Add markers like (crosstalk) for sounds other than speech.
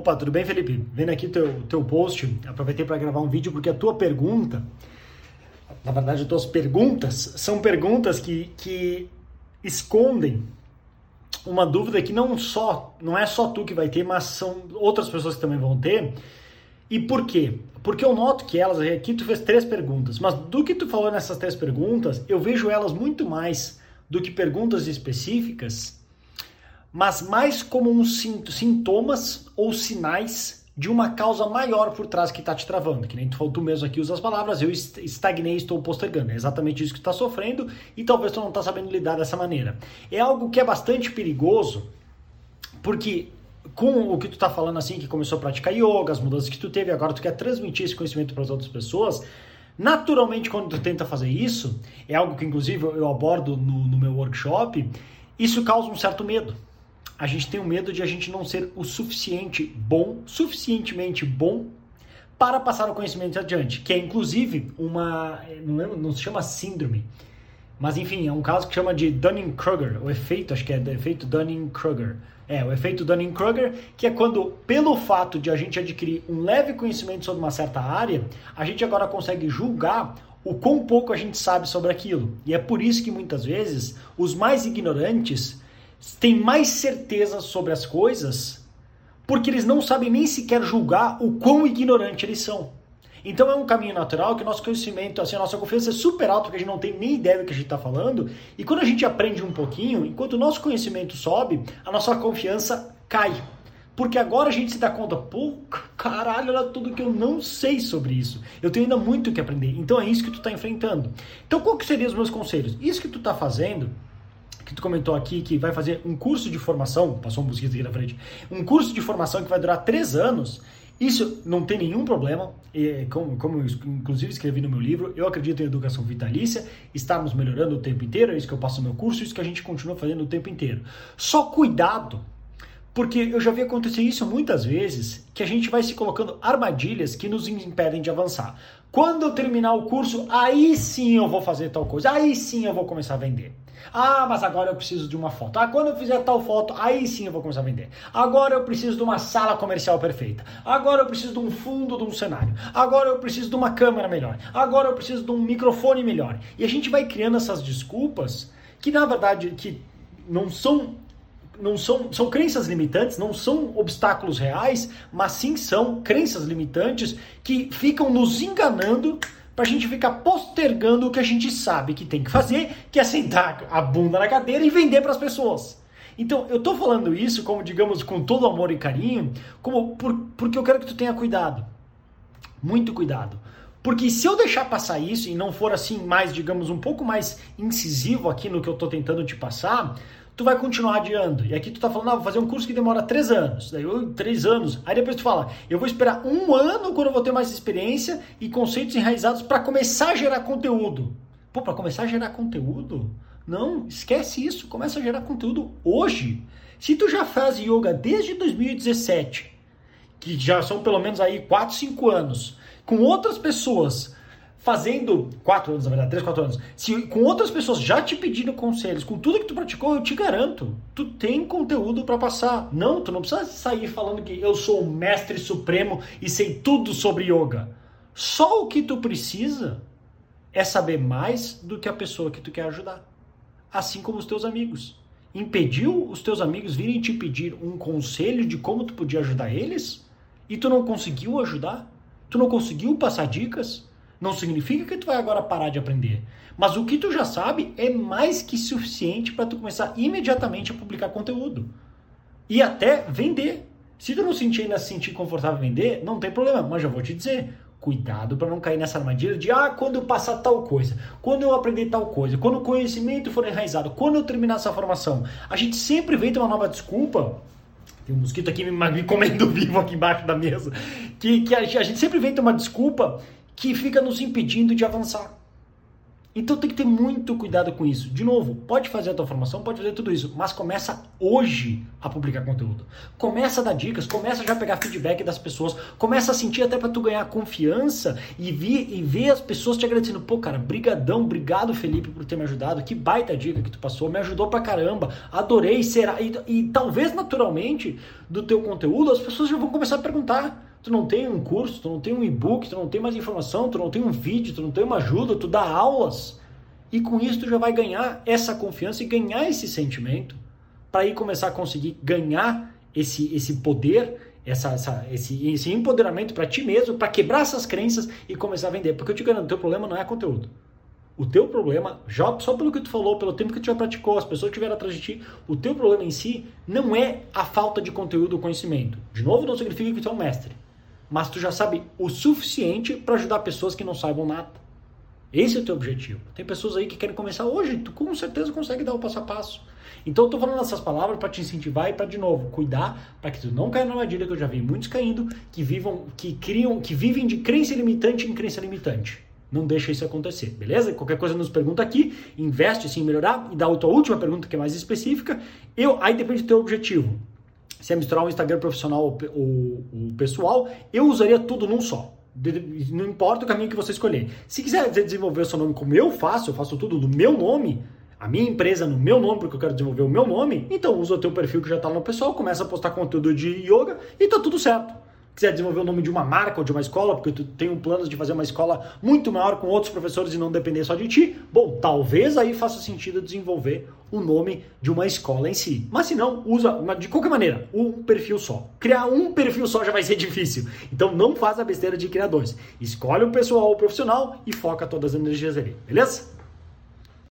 Opa, tudo bem, Felipe? Vendo aqui teu teu post, aproveitei para gravar um vídeo porque a tua pergunta, na verdade, as tuas perguntas são perguntas que, que escondem uma dúvida que não só não é só tu que vai ter, mas são outras pessoas que também vão ter. E por quê? Porque eu noto que elas aqui tu fez três perguntas, mas do que tu falou nessas três perguntas, eu vejo elas muito mais do que perguntas específicas mas mais como uns sintomas ou sinais de uma causa maior por trás que está te travando. Que nem tu falou, tu mesmo aqui usa as palavras, eu estagnei, estou postergando. É exatamente isso que tu está sofrendo e talvez tu não está sabendo lidar dessa maneira. É algo que é bastante perigoso, porque com o que tu está falando assim, que começou a praticar yoga, as mudanças que tu teve, agora tu quer transmitir esse conhecimento para as outras pessoas, naturalmente quando tu tenta fazer isso, é algo que inclusive eu abordo no, no meu workshop, isso causa um certo medo a gente tem o medo de a gente não ser o suficiente bom, suficientemente bom para passar o conhecimento adiante, que é inclusive uma, não, lembro, não se chama síndrome, mas enfim, é um caso que chama de Dunning-Kruger, o efeito, acho que é o efeito Dunning-Kruger. É, o efeito Dunning-Kruger, que é quando, pelo fato de a gente adquirir um leve conhecimento sobre uma certa área, a gente agora consegue julgar o quão pouco a gente sabe sobre aquilo. E é por isso que muitas vezes os mais ignorantes têm mais certeza sobre as coisas porque eles não sabem nem sequer julgar o quão ignorante eles são. Então é um caminho natural que o nosso conhecimento, assim, a nossa confiança é super alta, porque a gente não tem nem ideia do que a gente está falando. E quando a gente aprende um pouquinho, enquanto o nosso conhecimento sobe, a nossa confiança cai. Porque agora a gente se dá conta, pô, caralho, olha tudo que eu não sei sobre isso. Eu tenho ainda muito que aprender. Então é isso que tu está enfrentando. Então qual que seriam os meus conselhos? Isso que tu está fazendo que tu comentou aqui que vai fazer um curso de formação, passou um mosquito aqui na frente, um curso de formação que vai durar três anos, isso não tem nenhum problema, e como, como eu inclusive escrevi no meu livro, eu acredito em educação vitalícia, estarmos melhorando o tempo inteiro, é isso que eu passo no meu curso, é isso que a gente continua fazendo o tempo inteiro. Só cuidado, porque eu já vi acontecer isso muitas vezes, que a gente vai se colocando armadilhas que nos impedem de avançar. Quando eu terminar o curso, aí sim eu vou fazer tal coisa, aí sim eu vou começar a vender. Ah, mas agora eu preciso de uma foto. Ah, quando eu fizer tal foto, aí sim eu vou começar a vender. Agora eu preciso de uma sala comercial perfeita. Agora eu preciso de um fundo de um cenário. Agora eu preciso de uma câmera melhor. Agora eu preciso de um microfone melhor. E a gente vai criando essas desculpas que na verdade que não são não são, são crenças limitantes, não são obstáculos reais, mas sim são crenças limitantes que ficam nos enganando para a gente ficar postergando o que a gente sabe que tem que fazer, que é sentar a bunda na cadeira e vender para as pessoas. Então, eu estou falando isso, como digamos, com todo amor e carinho, como por, porque eu quero que tu tenha cuidado. Muito cuidado. Porque se eu deixar passar isso e não for assim mais, digamos, um pouco mais incisivo aqui no que eu estou tentando te passar, tu vai continuar adiando. E aqui tu tá falando, ah, vou fazer um curso que demora três anos. Daí, eu, três anos. Aí depois tu fala, eu vou esperar um ano quando eu vou ter mais experiência e conceitos enraizados para começar a gerar conteúdo. Pô, para começar a gerar conteúdo? Não, esquece isso. Começa a gerar conteúdo hoje. Se tu já faz yoga desde 2017, que já são pelo menos aí 4, 5 anos, com outras pessoas fazendo quatro anos, na verdade, três, quatro anos, se com outras pessoas já te pedindo conselhos, com tudo que tu praticou, eu te garanto, tu tem conteúdo para passar. Não, tu não precisa sair falando que eu sou o mestre supremo e sei tudo sobre yoga. Só o que tu precisa é saber mais do que a pessoa que tu quer ajudar. Assim como os teus amigos. Impediu os teus amigos virem te pedir um conselho de como tu podia ajudar eles? E tu não conseguiu ajudar? Tu não conseguiu passar dicas? Não significa que tu vai agora parar de aprender. Mas o que tu já sabe é mais que suficiente para tu começar imediatamente a publicar conteúdo. E até vender. Se tu não sentir ainda se sentir confortável em vender, não tem problema, mas já vou te dizer, cuidado para não cair nessa armadilha de ah, quando eu passar tal coisa, quando eu aprender tal coisa, quando o conhecimento for enraizado, quando eu terminar essa formação. A gente sempre vem ter uma nova desculpa tem um mosquito aqui me, me comendo (laughs) vivo aqui embaixo da mesa. Que, que a, a gente sempre vem ter uma desculpa que fica nos impedindo de avançar. Então tem que ter muito cuidado com isso. De novo, pode fazer a tua formação, pode fazer tudo isso, mas começa hoje a publicar conteúdo. Começa a dar dicas, começa já a pegar feedback das pessoas, começa a sentir até para tu ganhar confiança e ver, e ver as pessoas te agradecendo. Pô, cara, brigadão, obrigado Felipe por ter me ajudado, que baita dica que tu passou, me ajudou pra caramba, adorei, será? E, e talvez naturalmente do teu conteúdo as pessoas já vão começar a perguntar tu não tem um curso, tu não tem um e-book, tu não tem mais informação, tu não tem um vídeo, tu não tem uma ajuda, tu dá aulas. E com isso tu já vai ganhar essa confiança e ganhar esse sentimento para aí começar a conseguir ganhar esse, esse poder, essa, essa esse, esse empoderamento para ti mesmo, para quebrar essas crenças e começar a vender. Porque eu te garanto, o teu problema não é conteúdo. O teu problema, já só pelo que tu falou, pelo tempo que tu já praticou, as pessoas estiveram atrás de ti, o teu problema em si não é a falta de conteúdo ou conhecimento. De novo, não significa que tu é um mestre mas tu já sabe o suficiente para ajudar pessoas que não saibam nada. Esse é o teu objetivo. Tem pessoas aí que querem começar hoje, tu com certeza consegue dar o passo a passo. Então eu tô falando essas palavras para te incentivar e para de novo cuidar para que tu não caia na armadilha que eu já vi muitos caindo, que vivam, que criam, que vivem de crença limitante em crença limitante. Não deixa isso acontecer, beleza? Qualquer coisa nos pergunta aqui, investe sim em melhorar e dá a tua última pergunta que é mais específica. Eu, aí depende do teu objetivo se é misturar o Instagram profissional ou o pessoal, eu usaria tudo num só. Não importa o caminho que você escolher. Se quiser desenvolver o seu nome como eu faço, eu faço tudo no meu nome, a minha empresa no meu nome, porque eu quero desenvolver o meu nome, então usa o teu perfil que já está no pessoal, começa a postar conteúdo de yoga e tá tudo certo quiser desenvolver o nome de uma marca ou de uma escola, porque tu tem um plano de fazer uma escola muito maior com outros professores e não depender só de ti, bom, talvez aí faça sentido desenvolver o nome de uma escola em si. Mas se não, usa de qualquer maneira, um perfil só. Criar um perfil só já vai ser (laughs) difícil. Então não faz a besteira de criar dois. Escolhe o pessoal ou o profissional e foca todas as energias ali, beleza?